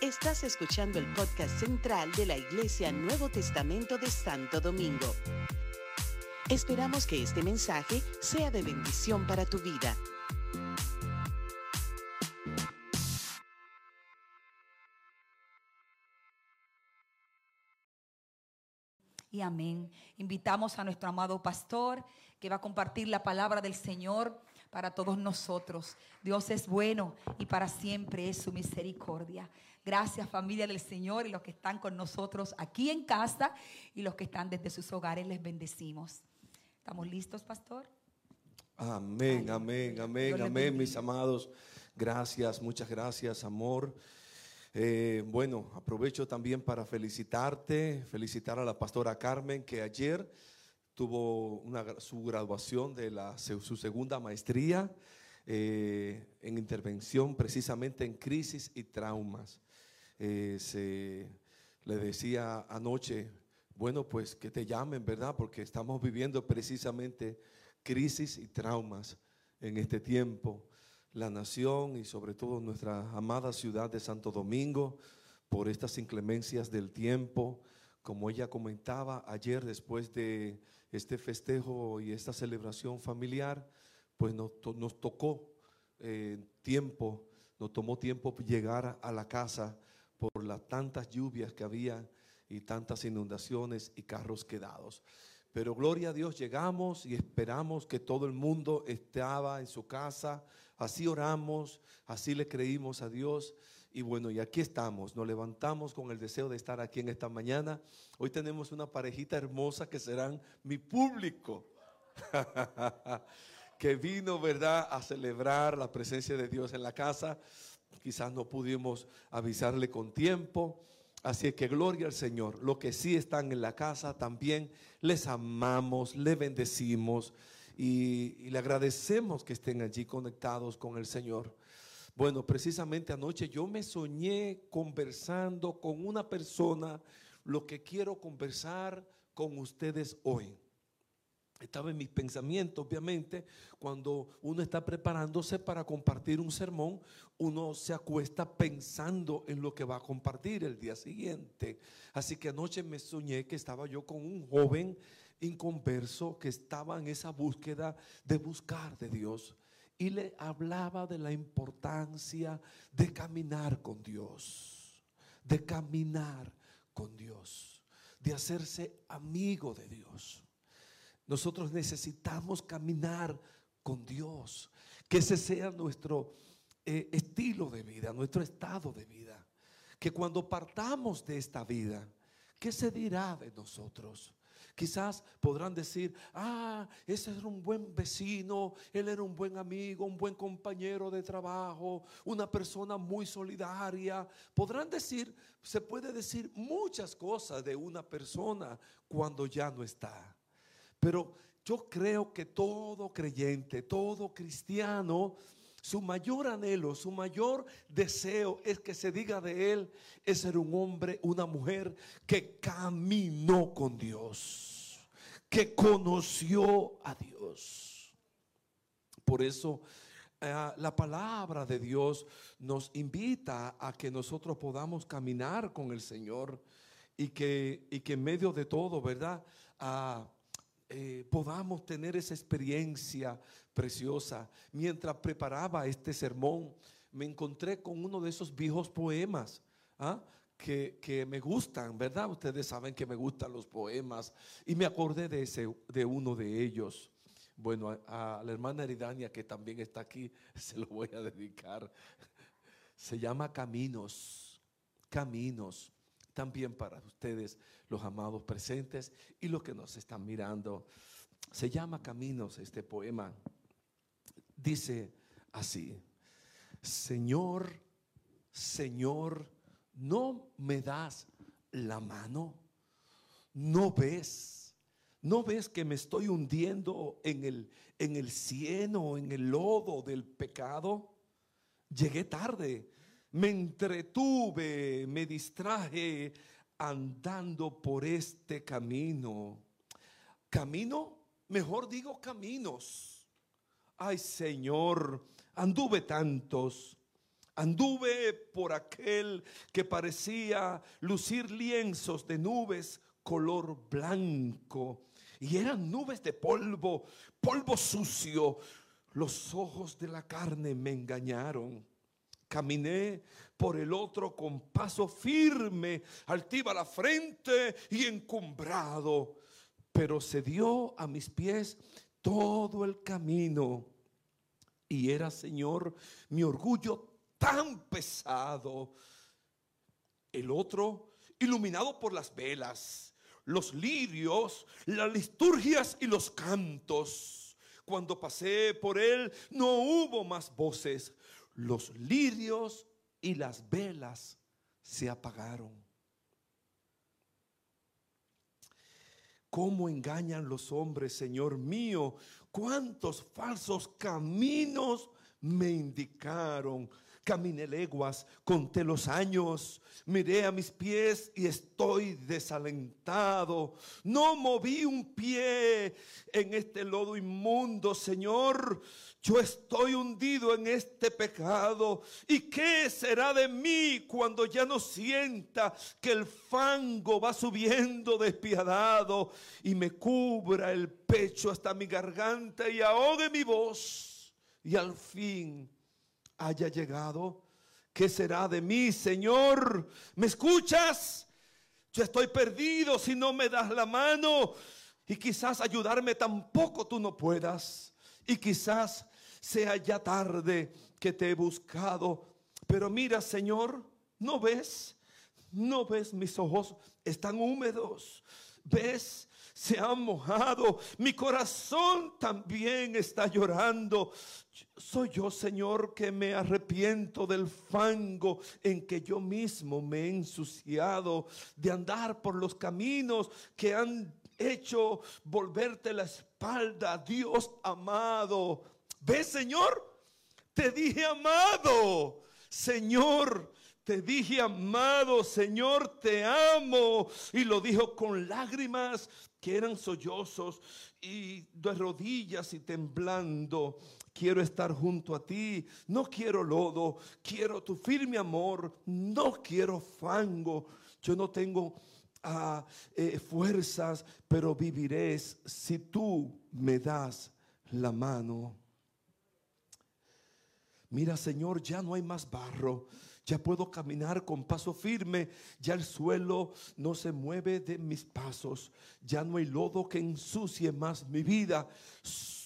Estás escuchando el podcast central de la Iglesia Nuevo Testamento de Santo Domingo. Esperamos que este mensaje sea de bendición para tu vida. Y amén. Invitamos a nuestro amado pastor que va a compartir la palabra del Señor para todos nosotros. Dios es bueno y para siempre es su misericordia. Gracias familia del Señor y los que están con nosotros aquí en casa y los que están desde sus hogares les bendecimos. ¿Estamos listos, pastor? Amén, amén, amén, amén, mis amados. Gracias, muchas gracias, amor. Eh, bueno, aprovecho también para felicitarte, felicitar a la pastora Carmen que ayer tuvo su graduación de la, su segunda maestría eh, en intervención precisamente en crisis y traumas. Eh, se, le decía anoche, bueno, pues que te llamen, ¿verdad? Porque estamos viviendo precisamente crisis y traumas en este tiempo la nación y sobre todo nuestra amada ciudad de Santo Domingo por estas inclemencias del tiempo. Como ella comentaba ayer después de este festejo y esta celebración familiar, pues nos, tocó eh, tiempo, nos tomó tiempo llegar a la casa por las tantas lluvias que había y tantas inundaciones y carros quedados. Pero gloria a Dios, llegamos y esperamos que todo el mundo estaba en su casa. Así oramos, así le creímos a Dios. Y bueno, y aquí estamos, nos levantamos con el deseo de estar aquí en esta mañana. Hoy tenemos una parejita hermosa que serán mi público, que vino, ¿verdad?, a celebrar la presencia de Dios en la casa. Quizás no pudimos avisarle con tiempo, Así que gloria al Señor. Los que sí están en la casa también les amamos, les bendecimos y, le agradecemos que estén allí conectados con el Señor. Bueno, precisamente anoche yo me soñé conversando con una persona lo que quiero conversar con ustedes hoy estaba en mis pensamientos, obviamente, cuando uno está preparándose para compartir un sermón, uno se acuesta pensando en lo que va a compartir el día siguiente. Así que anoche me soñé que estaba yo con un joven inconverso que estaba en esa búsqueda de buscar de Dios y le hablaba de la importancia de caminar con Dios, de caminar con Dios, de hacerse amigo de Dios. Nosotros necesitamos caminar con Dios. Que ese sea nuestro eh, estilo de vida, nuestro estado de vida. Que cuando partamos de esta vida, ¿qué se dirá de nosotros? Quizás podrán decir, ah, ese era un buen vecino, él era un buen amigo, un buen compañero de trabajo, una persona muy solidaria. Podrán decir, se puede decir muchas cosas de una persona cuando ya no está. Pero yo creo que todo creyente, todo cristiano, su mayor anhelo, su mayor deseo es que se diga de él, es ser un hombre, una mujer que caminó con Dios, que conoció a Dios. Por eso eh, la palabra de Dios nos invita a que nosotros podamos caminar con el Señor y que, y que en medio de todo, ¿verdad? Ah, eh, podamos tener esa experiencia preciosa. Mientras preparaba este sermón, me encontré con uno de esos viejos poemas. ¿ah? Que, me gustan, ¿verdad? Ustedes saben que me gustan los poemas. Y me acordé de, ese, de uno de ellos. Bueno, a, la hermana Eridania, que también está aquí, se lo voy a dedicar. Se llama Caminos. Caminos también para ustedes, los amados presentes y los que nos están mirando. Se llama Caminos este poema. Dice así, Señor, Señor, no me das la mano, no ves, no ves que me estoy hundiendo en el, en el cieno, en el lodo del pecado. Llegué tarde, me entretuve, me distraje andando por este camino. Camino, mejor digo caminos. Ay Señor, anduve tantos, Anduve por aquel que parecía lucir lienzos de nubes color blanco. Y eran nubes de polvo, polvo sucio. Los ojos de la carne me engañaron. Caminé por el otro con paso firme, altiva la frente y encumbrado. Pero se dio a mis pies todo el camino. Y era, Señor, mi orgullo tan pesado. El otro, iluminado por las velas, los lirios, las liturgias y los cantos. Cuando pasé por él, no hubo más voces. Los lirios y las velas se apagaron. ¿Cómo engañan los hombres, Señor mío? ¿Cuántos falsos caminos me indicaron? Caminé leguas, conté los años, miré a mis pies y estoy desalentado. No moví un pie en este lodo inmundo, Señor. Yo estoy hundido en este pecado. ¿Y qué será de mí cuando ya no sienta que el fango va subiendo despiadado y me cubra el pecho hasta mi garganta y ahogue mi voz? Y al fin haya llegado. ¿Qué será de mí, Señor? ¿Me escuchas? Yo estoy perdido si no me das la mano. Y quizás ayudarme tampoco tú no puedas. Y quizás sea ya tarde que te he buscado. Pero mira, Señor, ¿no ves? ¿No ves mis ojos? Están húmedos. ¿Ves? Se han mojado. Mi corazón también está llorando. Soy yo, Señor, que me arrepiento del fango en que yo mismo me he ensuciado, de andar por los caminos que han hecho volverte la espalda, Dios amado. ¿Ves, Señor? Te dije amado, Señor. Te dije, amado Señor, te amo. Y lo dijo con lágrimas que eran sollozos y de rodillas y temblando. Quiero estar junto a ti. No quiero lodo. Quiero tu firme amor. No quiero fango. Yo no tengo ah, eh, fuerzas, pero viviré si tú me das la mano. Mira, Señor, ya no hay más barro. Ya puedo caminar con paso firme. Ya el suelo no se mueve de mis pasos. Ya no hay lodo que ensucie más mi vida.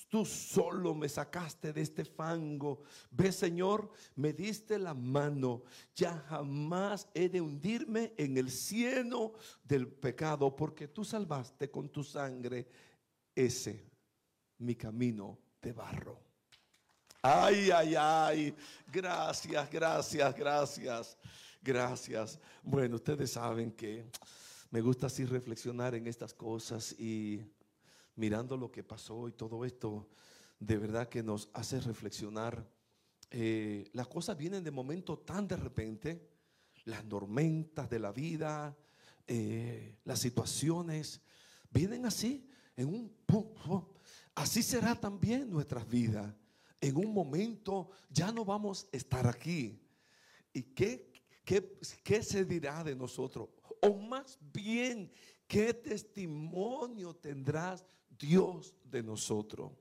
Tú solo me sacaste de este fango. Ve, Señor, me diste la mano. Ya jamás he de hundirme en el cieno del pecado, porque tú salvaste con tu sangre ese mi camino de barro. Ay, ay, ay. Gracias, gracias, gracias. Gracias. Bueno, ustedes saben que me gusta así reflexionar en estas cosas y mirando lo que pasó y todo esto, de verdad que nos hace reflexionar. Eh, las cosas vienen de momento tan de repente, las tormentas de la vida, eh, las situaciones, vienen así, en un... Así será también nuestras vidas en un momento ya no vamos a estar aquí. ¿Y qué, qué, se dirá de nosotros? O más bien, ¿qué testimonio tendrás Dios de nosotros?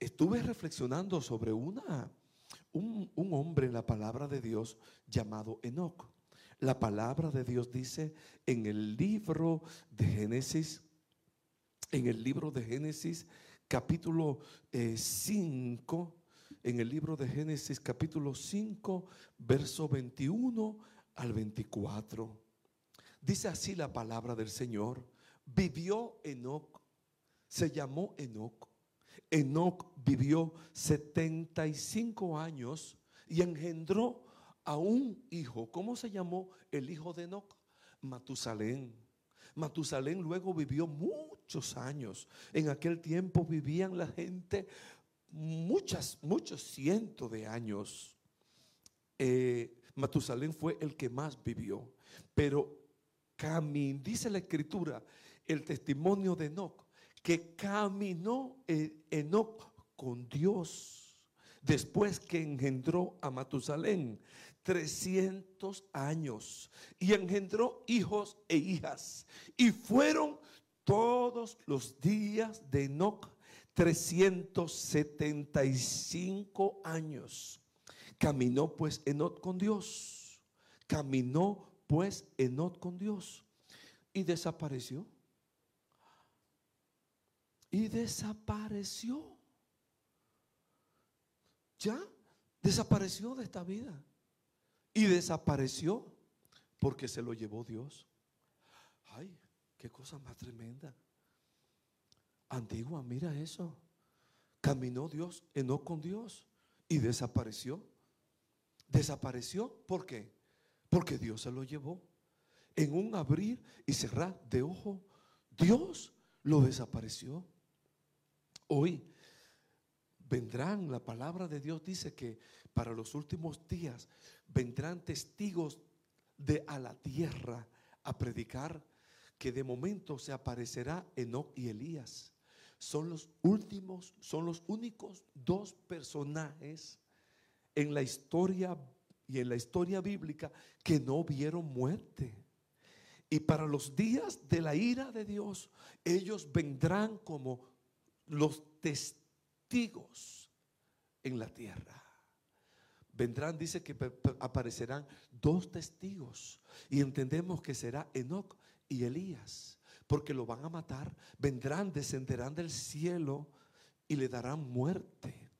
Estuve reflexionando sobre una, un, un hombre en la palabra de Dios llamado Enoch. La palabra de Dios dice en el libro de Génesis, en el libro de Génesis capítulo 5, eh, en el libro de Génesis capítulo 5, verso 21 al 24. Dice así la palabra del Señor. Vivió Enoch, se llamó Enoch. Enoch vivió 75 años y engendró a un hijo. ¿Cómo se llamó el hijo de Enoch? Matusalén. Matusalén luego vivió muchos años. En aquel tiempo vivían la gente muchas, muchos cientos de años. Eh, Matusalén fue el que más vivió. Pero dice la escritura, el testimonio de Enoch, que caminó Enoch con Dios. después que engendró a Matusalén, 300 años, y engendró hijos e hijas, y fueron todos los días de Enoch 375 años. Caminó pues Enoch con Dios. Caminó pues Enoch con Dios. Y desapareció. Y desapareció. Ya desapareció de esta vida. Y desapareció porque se lo llevó Dios. Ay, qué cosa más tremenda. Antigua, mira eso. Caminó Dios, no con Dios y desapareció. Desapareció, ¿por qué? Porque Dios se lo llevó. En un abrir y cerrar de ojo, Dios lo desapareció. Hoy vendrán, la palabra de Dios dice que para los últimos días vendrán testigos de a la tierra a predicar que de momento se aparecerá Enoch y Elías son los últimos, son los únicos dos personajes en la historia y en la historia bíblica que no vieron muerte. Y para los días de la ira de Dios, ellos vendrán como los testigos en la tierra. Vendrán, dice que aparecerán dos testigos. Y entendemos que será Enoch y Elías porque lo van a matar. Vendrán, descenderán del cielo y le darán muerte.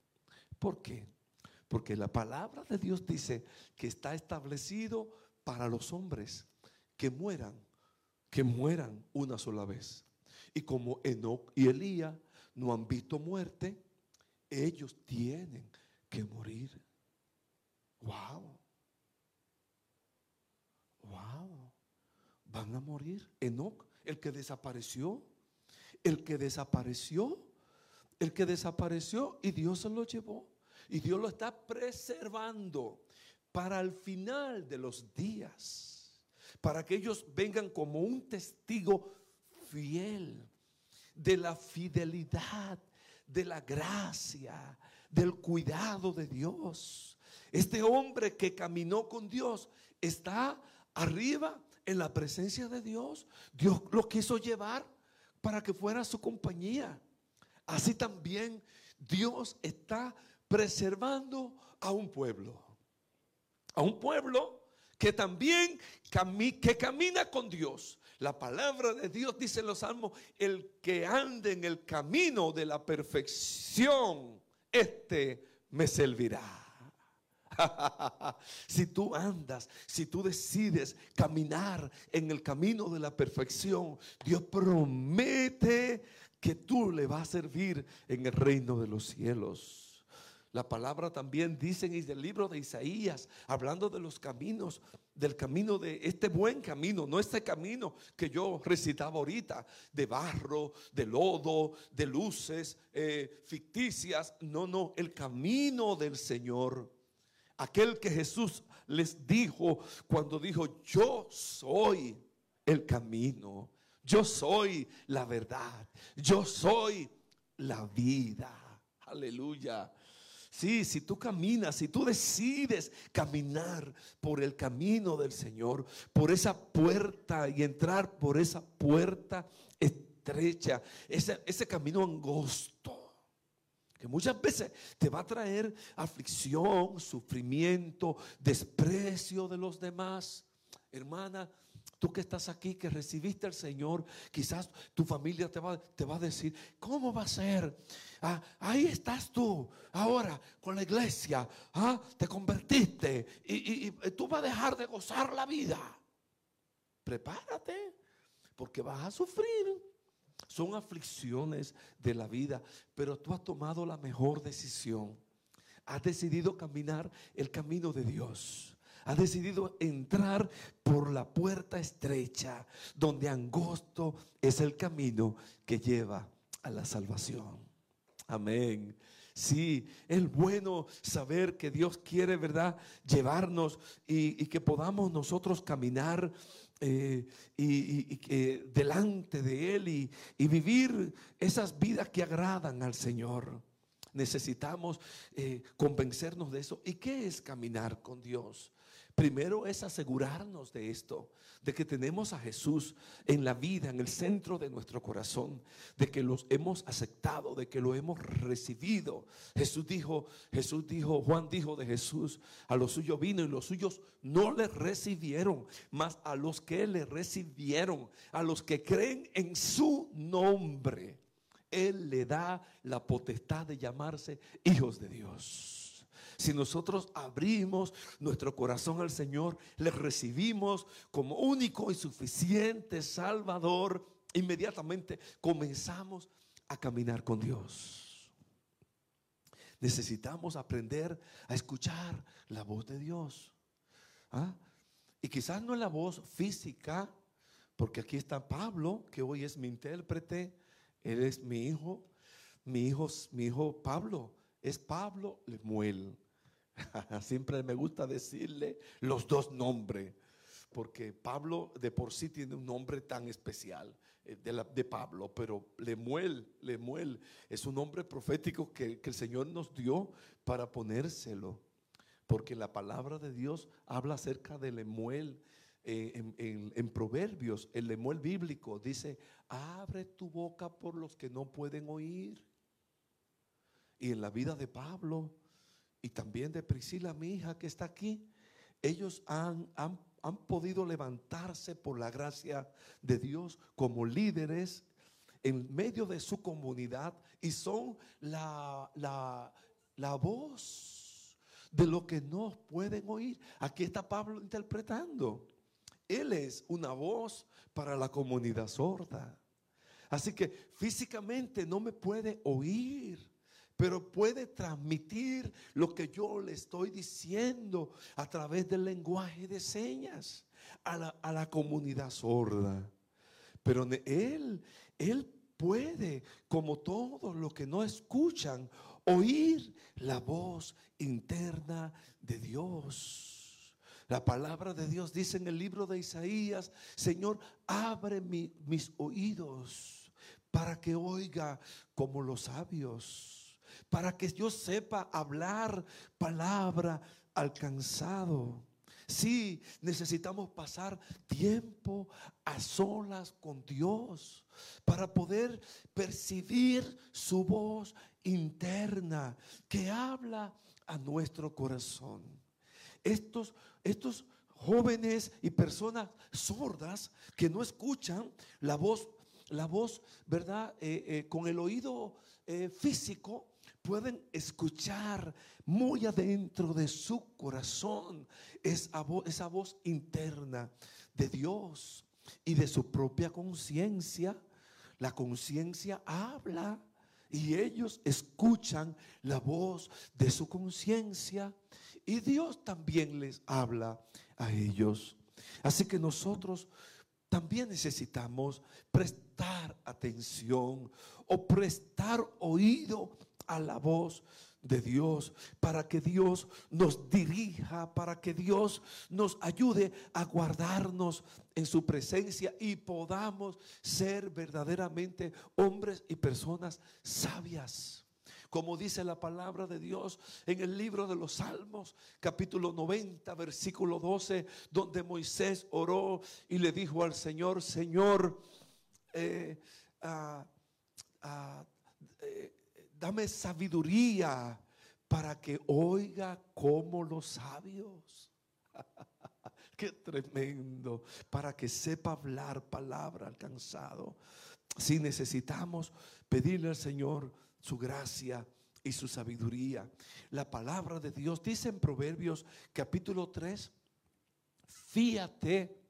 ¿Por qué? Porque la palabra de Dios dice que está establecido para los hombres que mueran, que mueran una sola vez. Y como Enoch y Elías no han visto muerte, ellos tienen que morir. Wow. Wow. Van a morir. Enoch el que desapareció, el que desapareció, el que desapareció y Dios se lo llevó. Y Dios lo está preservando para el final de los días, para que ellos vengan como un testigo fiel de la fidelidad, de la gracia, del cuidado de Dios. Este hombre que caminó con Dios está arriba en la presencia de Dios. Dios lo quiso llevar para que fuera su compañía. Así también Dios está preservando a un pueblo. A un pueblo que también que camina con Dios. La palabra de Dios dice en los salmos, el que ande en el camino de la perfección, este me servirá. si tú andas, si tú decides caminar en el camino de la perfección, Dios promete que tú le vas a servir en el reino de los cielos. La palabra también dice en el libro de Isaías, hablando de los caminos, del camino de este buen camino, no este camino que yo recitaba ahorita, de barro, de lodo, de luces eh, ficticias, no, no, el camino del Señor aquel que Jesús les dijo cuando dijo, yo soy el camino, yo soy la verdad, yo soy la vida. Aleluya. Sí, si tú caminas, si tú decides caminar por el camino del Señor, por esa puerta y entrar por esa puerta estrecha, ese, ese camino angosto que muchas veces te va a traer aflicción, sufrimiento, desprecio de los demás. Hermana, tú que estás aquí, que recibiste al Señor, quizás tu familia te va, te va a decir, ¿cómo va a ser? Ah, ahí estás tú, ahora con la iglesia, ah, te convertiste y, y tú vas a dejar de gozar la vida. Prepárate, porque vas a sufrir. Son aflicciones de la vida, pero tú has tomado la mejor decisión. Has decidido caminar el camino de Dios. Has decidido entrar por la puerta estrecha, donde angosto es el camino que lleva a la salvación. Amén. Sí, es bueno saber que Dios quiere, ¿verdad? Llevarnos y, y que podamos nosotros caminar eh, y, que delante de Él y, vivir esas vidas que agradan al Señor. Necesitamos eh, convencernos de eso. ¿Y qué es caminar con Dios? Primero es asegurarnos de esto, de que tenemos a Jesús en la vida, en el centro de nuestro corazón, de que los hemos aceptado, de que lo hemos recibido. Jesús dijo, Jesús dijo, Juan dijo de Jesús, a los suyos vino y los suyos no le recibieron, mas a los que le recibieron, a los que creen en su nombre, Él le da la potestad de llamarse hijos de Dios. Si nosotros abrimos nuestro corazón al Señor, le recibimos como único y suficiente Salvador, inmediatamente comenzamos a caminar con Dios. Necesitamos aprender a escuchar la voz de Dios. ¿Ah? Y quizás no es la voz física, porque aquí está Pablo, que hoy es mi intérprete, él es mi hijo, mi hijo, mi hijo Pablo, es Pablo Lemuel. Siempre me gusta decirle los dos nombres, porque Pablo de por sí tiene un nombre tan especial eh, de, de Pablo, pero Lemuel, Lemuel es un nombre profético que, el Señor nos dio para ponérselo, porque la palabra de Dios habla acerca de Lemuel. Eh, en, en, Proverbios, el Lemuel bíblico dice, abre tu boca por los que no pueden oír. Y en la vida de Pablo, y también de Priscila, mi hija que está aquí, ellos han, han, podido levantarse por la gracia de Dios como líderes en medio de su comunidad y son la, la, la voz de lo que no pueden oír. Aquí está Pablo interpretando. Él es una voz para la comunidad sorda. Así que físicamente no me puede oír pero puede transmitir lo que yo le estoy diciendo a través del lenguaje de señas a la, comunidad sorda. Pero él, él puede, como todos los que no escuchan, oír la voz interna de Dios. La palabra de Dios dice en el libro de Isaías, Señor, abre mis oídos para que oiga como los sabios para que yo sepa hablar palabra alcanzado. Sí, necesitamos pasar tiempo a solas con Dios para poder percibir su voz interna que habla a nuestro corazón. Estos, estos jóvenes y personas sordas que no escuchan la voz, la voz, ¿verdad? Eh, eh, con el oído eh, físico, pueden escuchar muy adentro de su corazón esa voz, esa voz interna de Dios y de su propia conciencia. La conciencia habla y ellos escuchan la voz de su conciencia y Dios también les habla a ellos. Así que nosotros también necesitamos prestar atención o prestar oído a la voz de Dios, para que Dios nos dirija, para que Dios nos ayude a guardarnos en su presencia y podamos ser verdaderamente hombres y personas sabias. Como dice la palabra de Dios en el libro de los Salmos, capítulo 90, versículo 12, donde Moisés oró y le dijo al Señor, Señor, eh, ah, dame sabiduría para que oiga como los sabios. Qué tremendo, para que sepa hablar palabra alcanzado. Si necesitamos pedirle al Señor su gracia y su sabiduría. La palabra de Dios dice en Proverbios capítulo 3, fíate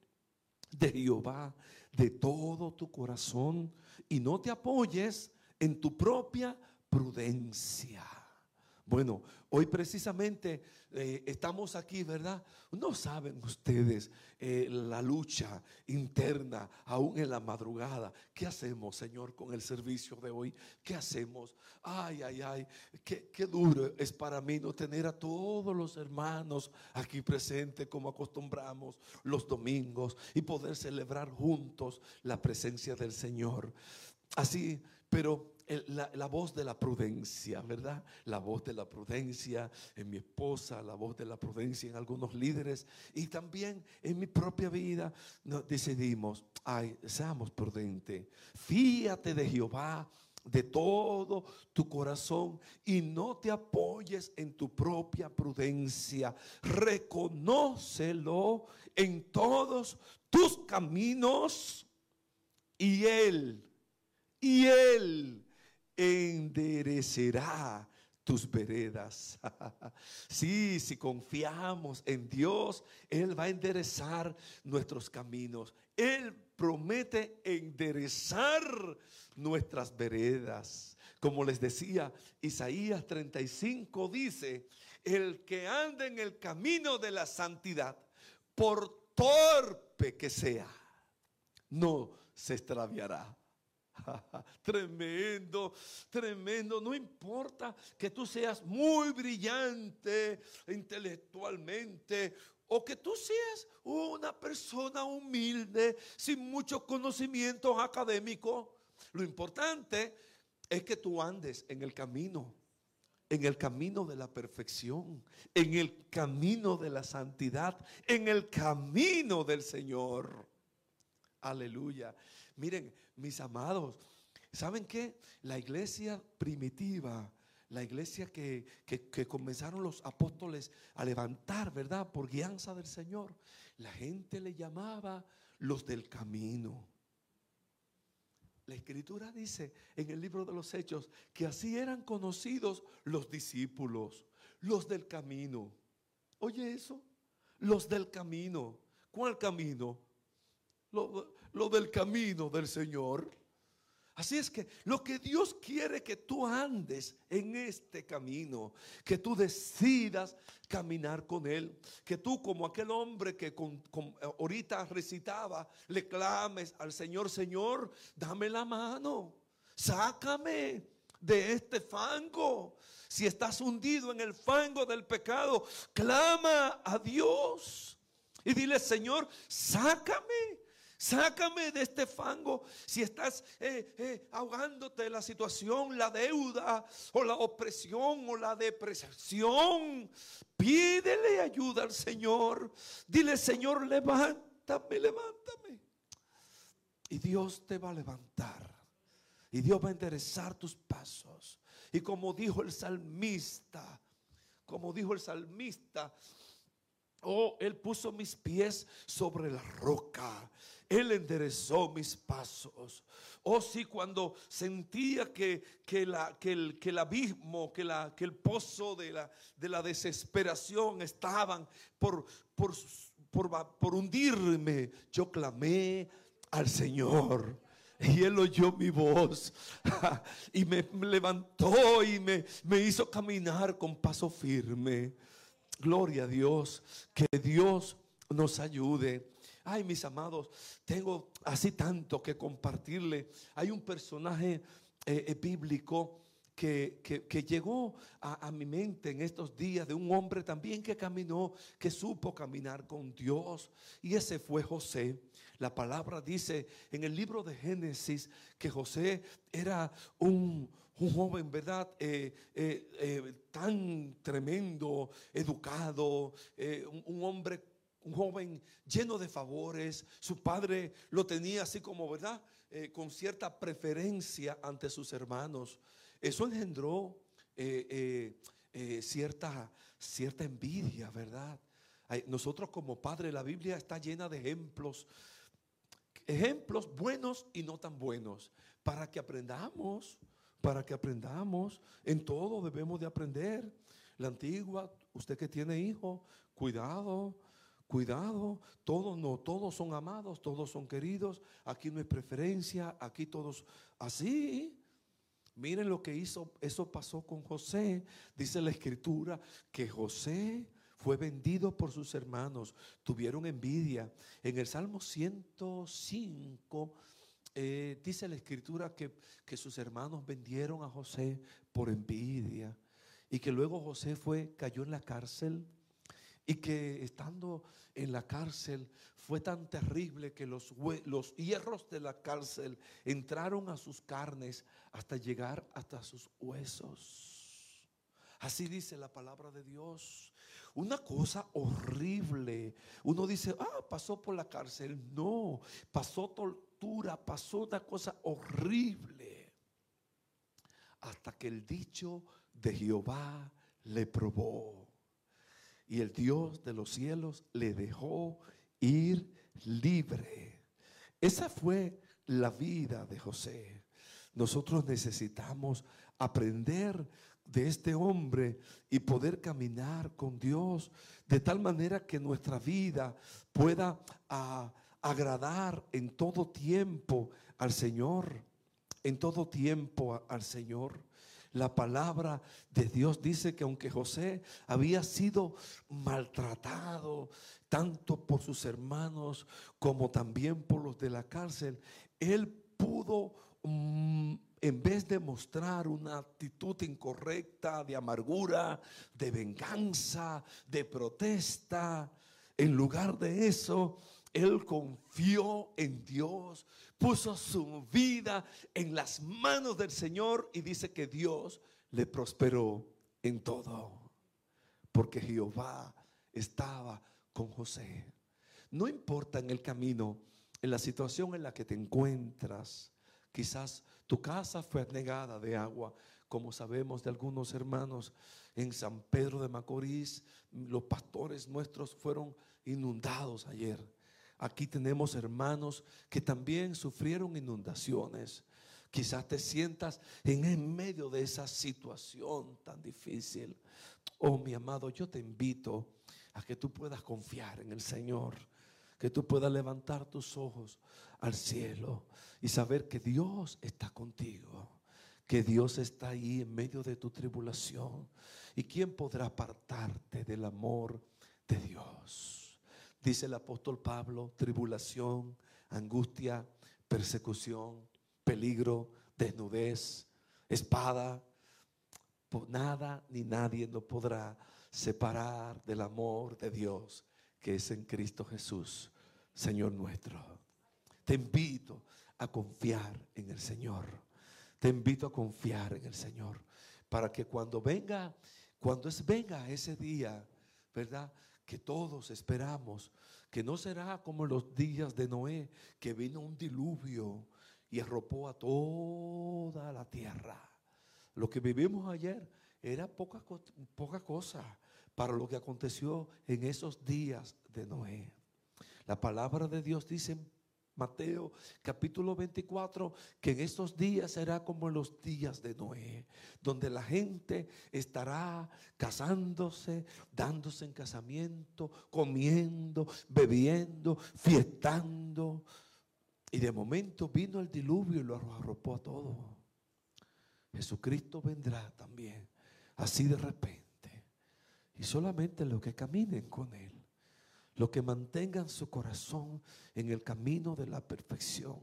de Jehová de todo tu corazón y no te apoyes en tu propia prudencia. Bueno, hoy precisamente eh, estamos aquí, ¿verdad? No saben ustedes eh, la lucha interna, aún en la madrugada. ¿Qué hacemos, Señor, con el servicio de hoy? ¿Qué hacemos? Ay, ay, ay, qué, qué duro es para mí no tener a todos los hermanos aquí presentes como acostumbramos los domingos y poder celebrar juntos la presencia del Señor. Así, pero la, voz de la prudencia, ¿verdad? La voz de la prudencia en mi esposa, la voz de la prudencia en algunos líderes y también en mi propia vida decidimos, ay, seamos prudentes, fíate de Jehová de todo tu corazón y no te apoyes en tu propia prudencia. Reconócelo en todos tus caminos y Él, y Él enderecerá tus veredas. Sí, si confiamos en Dios, Él va a enderezar nuestros caminos. Él promete enderezar nuestras veredas. Como les decía, Isaías 35 dice, el que anda en el camino de la santidad, por torpe que sea, no se extraviará. Tremendo, tremendo. No importa que tú seas muy brillante intelectualmente o que tú seas una persona humilde sin muchos conocimientos académicos. Lo importante es que tú andes en el camino, en el camino de la perfección, en el camino de la santidad, en el camino del Señor. Aleluya. Miren, mis amados, ¿saben qué? La iglesia primitiva, la iglesia que, que- que comenzaron los apóstoles a levantar, ¿verdad? Por guianza del Señor, la gente le llamaba los del camino. La escritura dice en el libro de los Hechos que así eran conocidos los discípulos, los del camino. Oye eso, los del camino. ¿Cuál camino? Lo, del camino del Señor. Así es que lo que Dios quiere que tú andes en este camino, que tú decidas caminar con Él, que tú como aquel hombre que con- con- ahorita recitaba, le clames al Señor, Señor, dame la mano, sácame de este fango. Si estás hundido en el fango del pecado, clama a Dios y dile, Señor, sácame. Sácame de este fango. Si estás eh, eh, ahogándote la situación, la deuda o la opresión o la depresión, pídele ayuda al Señor. Dile, Señor, levántame, levántame. Y Dios te va a levantar. Y Dios va a enderezar tus pasos. Y como dijo el salmista, como dijo el salmista, Oh, Él puso mis pies sobre la roca. Él enderezó mis pasos. Oh, sí, cuando sentía que, que, la, que, el, que el abismo, que, la, que el pozo de la, de la desesperación estaban por, por, por, por hundirme, yo clamé al Señor. Y él oyó mi voz y me levantó y me, me hizo caminar con paso firme. Gloria a Dios, que Dios nos ayude. Ay, mis amados, tengo así tanto que compartirle. Hay un personaje eh, eh, bíblico que, que- llegó a, a mi mente en estos días de un hombre también que caminó, que supo caminar con Dios. Y ese fue José. La palabra dice en el libro de Génesis que José era un, un joven, ¿verdad? Eh, tan tremendo, educado, un, un hombre, un joven lleno de favores. Su padre lo tenía así como, ¿verdad? Eh, con cierta preferencia ante sus hermanos. Eso engendró eh, eh, cierta, cierta envidia, ¿verdad? Nosotros como padres, la Biblia está llena de ejemplos ejemplos buenos y no tan buenos, para que aprendamos, para que aprendamos. En todo debemos de aprender. La antigua, usted que tiene hijo, cuidado, cuidado. Todos no, todos son amados, todos son queridos. Aquí no hay preferencia, aquí todos así. Miren lo que hizo, eso pasó con José. Dice la escritura que José fue vendido por sus hermanos, tuvieron envidia. En el Salmo 105 eh, dice la escritura que, que sus hermanos vendieron a José por envidia y que luego José fue, cayó en la cárcel y que estando en la cárcel fue tan terrible que los, los hierros de la cárcel entraron a sus carnes hasta llegar hasta sus huesos. Así dice la palabra de Dios. Una cosa horrible. Uno dice, ah, pasó por la cárcel. No, pasó tortura, pasó una cosa horrible. Hasta que el dicho de Jehová le probó y el Dios de los cielos le dejó ir libre. Esa fue la vida de José. Nosotros necesitamos aprender de este hombre y poder caminar con Dios de tal manera que nuestra vida pueda ah, agradar en todo tiempo al Señor, en todo tiempo al Señor. La palabra de Dios dice que aunque José había sido maltratado tanto por sus hermanos como también por los de la cárcel, él pudo, mm, en vez de mostrar una actitud incorrecta de amargura, de venganza, de protesta, en lugar de eso, él confió en Dios, puso su vida en las manos del Señor y dice que Dios le prosperó en todo. Porque Jehová estaba con José. No importa en el camino, en la situación en la que te encuentras, quizás tu casa fue negada de agua, como sabemos de algunos hermanos en San Pedro de Macorís, los pastores nuestros fueron inundados ayer. Aquí tenemos hermanos que también sufrieron inundaciones. Quizás te sientas en medio de esa situación tan difícil. Oh, mi amado, yo te invito a que tú puedas confiar en el Señor, que tú puedas levantar tus ojos al cielo y saber que Dios está contigo, que Dios está ahí en medio de tu tribulación. ¿Y quién podrá apartarte del amor de Dios? Dice el apóstol Pablo, tribulación, angustia, persecución, peligro, desnudez, espada. Nada ni nadie nos podrá separar del amor de Dios que es en Cristo Jesús, Señor nuestro. Te invito a confiar en el Señor. Te invito a confiar en el Señor para que cuando venga, cuando es venga ese día, ¿verdad? Que todos esperamos, que no será como los días de Noé, que vino un diluvio y arropó a toda la tierra. Lo que vivimos ayer era poca, poca cosa para lo que aconteció en esos días de Noé. La palabra de Dios dice Mateo capítulo 24, que en estos días será como en los días de Noé, donde la gente estará casándose, dándose en casamiento, comiendo, bebiendo, fiestando. Y de momento vino el diluvio y lo arropó a todo. Jesucristo vendrá también, así de repente. Y solamente los que caminen con Él lo que mantengan su corazón en el camino de la perfección,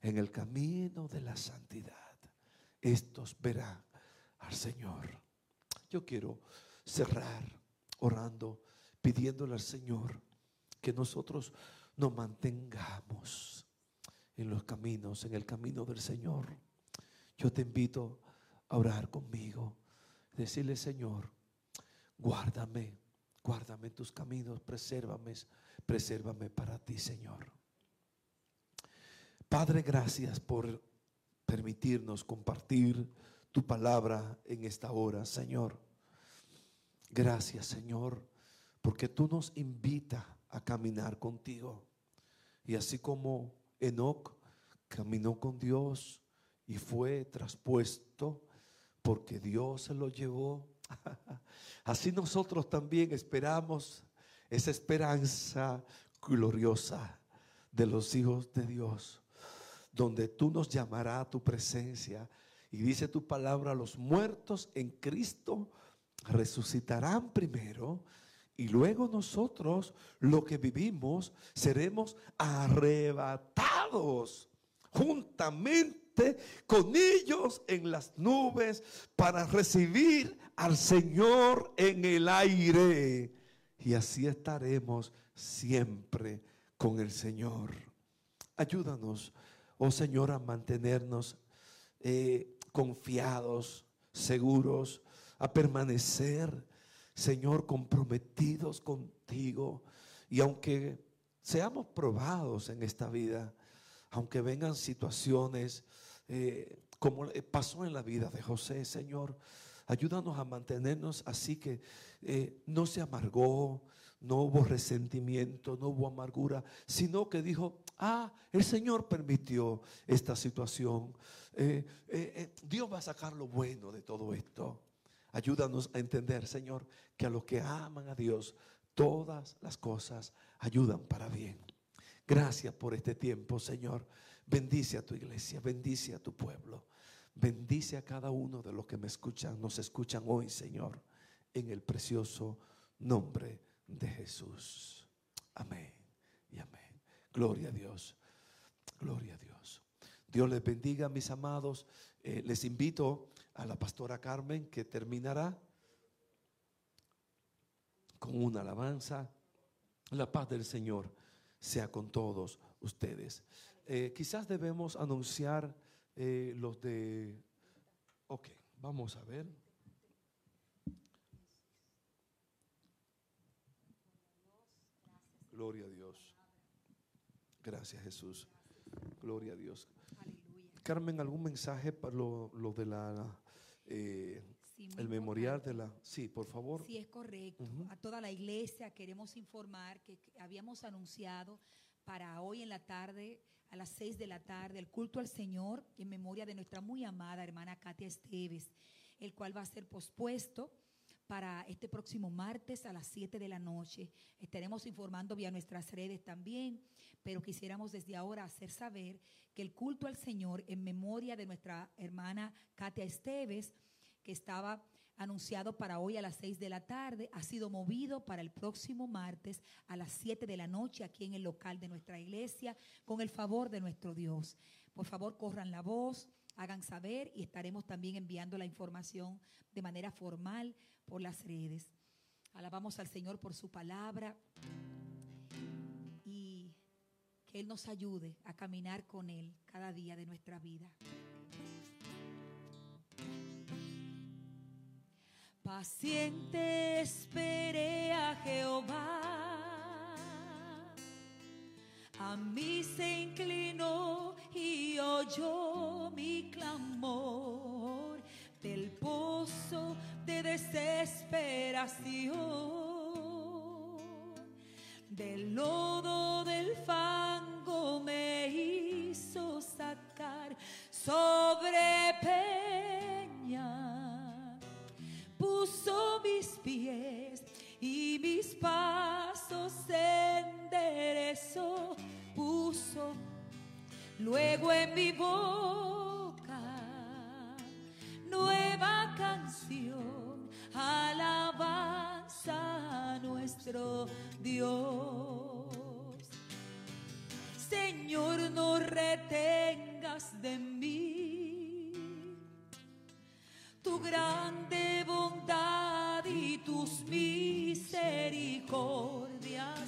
en el camino de la santidad. Estos verán al Señor. Yo quiero cerrar orando, pidiéndole al Señor que nosotros nos mantengamos en los caminos, en el camino del Señor. Yo te invito a orar conmigo, decirle, Señor, guárdame Guárdame tus caminos, presérvame, presérvame para ti, Señor. Padre, gracias por permitirnos compartir tu palabra en esta hora, Señor. Gracias, Señor, porque tú nos invitas a caminar contigo. Y así como Enoch caminó con Dios y fue traspuesto porque Dios se lo llevó Así nosotros también esperamos esa esperanza gloriosa de los hijos de Dios, donde tú nos llamarás a tu presencia. Y dice tu palabra, los muertos en Cristo resucitarán primero y luego nosotros, lo que vivimos, seremos arrebatados juntamente con ellos en las nubes para recibir al Señor en el aire. y así estaremos siempre con el Señor. Ayúdanos, oh Señor, a mantenernos eh, confiados, seguros, a permanecer, Señor, comprometidos contigo. Y aunque seamos probados en esta vida, aunque vengan situaciones eh, como pasó en la vida de José, Señor, ayúdanos a mantenernos así que eh, no se amargó, no hubo resentimiento, no hubo amargura, sino que dijo, ah, el Señor permitió esta situación. Eh, Dios va a sacar lo bueno de todo esto. Ayúdanos a entender, Señor, que a los que aman a Dios, todas las cosas ayudan para bien. Gracias por este tiempo, Señor. Bendice a tu iglesia, bendice a tu pueblo. Bendice a cada uno de los que me escuchan, nos escuchan hoy, Señor, en el precioso nombre de Jesús. Amén y amén. Gloria a Dios. Gloria a Dios. Dios les bendiga, mis amados. Eh, les invito a la pastora Carmen que terminará con una alabanza. La paz del Señor sea con todos ustedes. Eh, quizás debemos anunciar eh, los de... Ok, vamos a ver. Gloria a Dios. Gracias Jesús. Gloria a Dios. Carmen, ¿algún mensaje para lo, de la... Eh, el memorial de la... Sí, por favor. Sí, es correcto. A toda la iglesia queremos informar que habíamos anunciado para hoy en la tarde, a las seis de la tarde, el culto al Señor en memoria de nuestra muy amada hermana Katia Esteves, el cual va a ser pospuesto para este próximo martes a las 7 de la noche. Estaremos informando vía nuestras redes también, pero quisiéramos desde ahora hacer saber que el culto al Señor en memoria de nuestra hermana Katia Esteves, que estaba anunciado para hoy a las 6 de la tarde, ha sido movido para el próximo martes a las 7 de la noche aquí en el local de nuestra iglesia, con el favor de nuestro Dios. Por favor, corran la voz, hagan saber y estaremos también enviando la información de manera formal por las redes. Alabamos al Señor por su palabra y que Él nos ayude a caminar con Él cada día de nuestra vida. Paciente esperé a Jehová, a mí se inclinó y oyó mi clamor. Del pozo de desesperación, del lodo del fango me hizo sacar. Sobre puso mis pies y mis pasos enderezó, puso luego en mi boca nueva canción, alabanza a nuestro Dios. Señor, no retengas de mí tu grande tus misericordias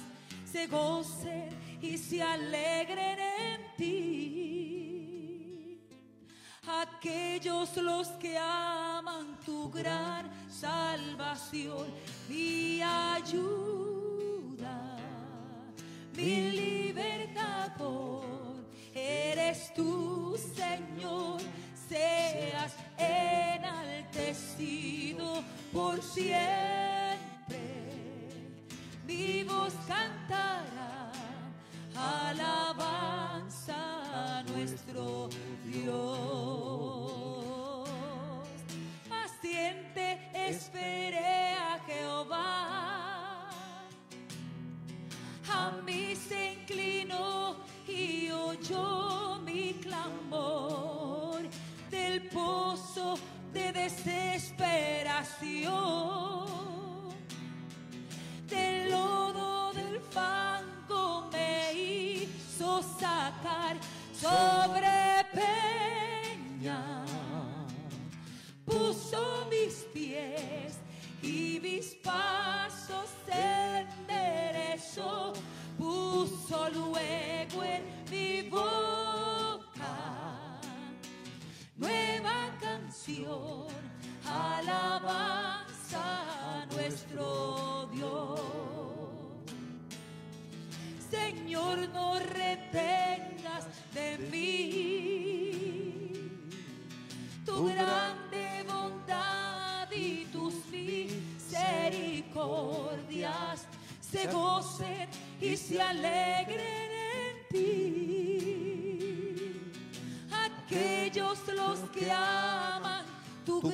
se gocen y se alegren en ti. Aquellos los que aman tu gran salvación, mi ayuda, mi libertador, eres tú, Señor seas enaltecido por siempre. Vivos cantará alabanza a nuestro Dios. Paciente esperé a Jehová, a mí se inclinó y oyó mi clamor del pozo de desesperación, del lodo del fango me hizo sacar. Sobre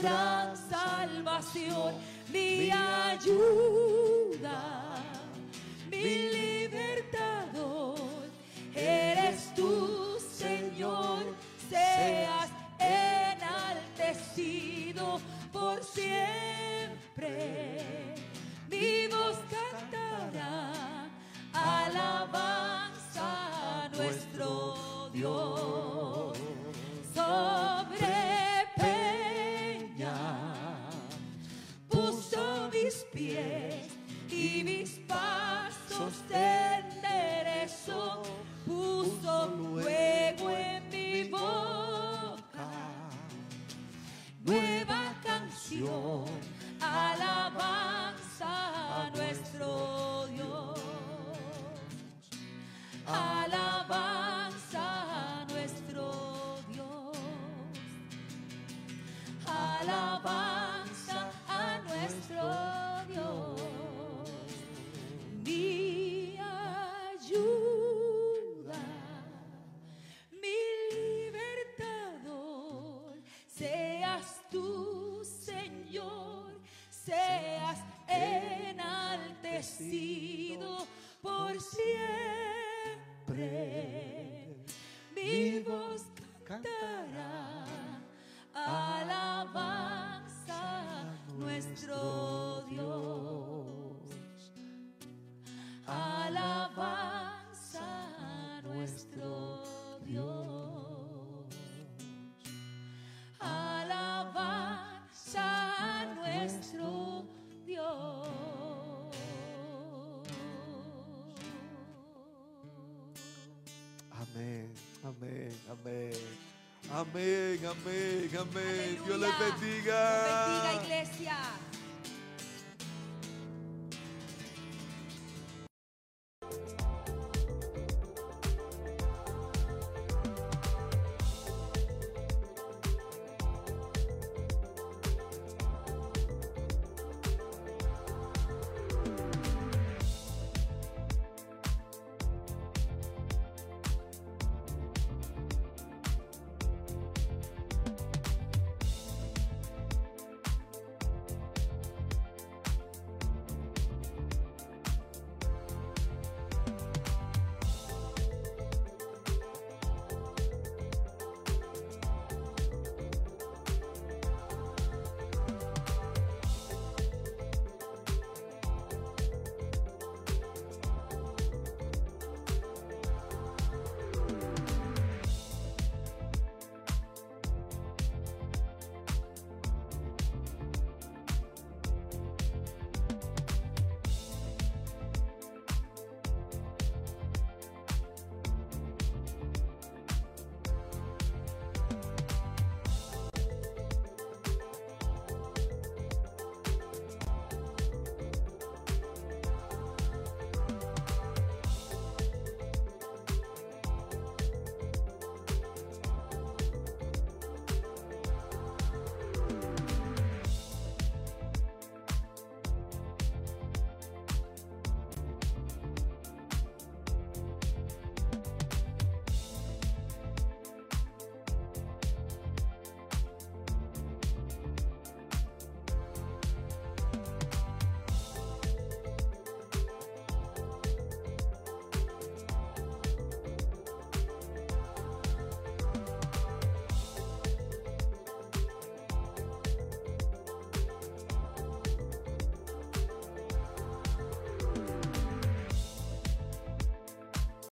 gran salvación. Amén. Amén, amén, amén. Aleluya. Dios les bendiga. Dios bendiga, iglesia.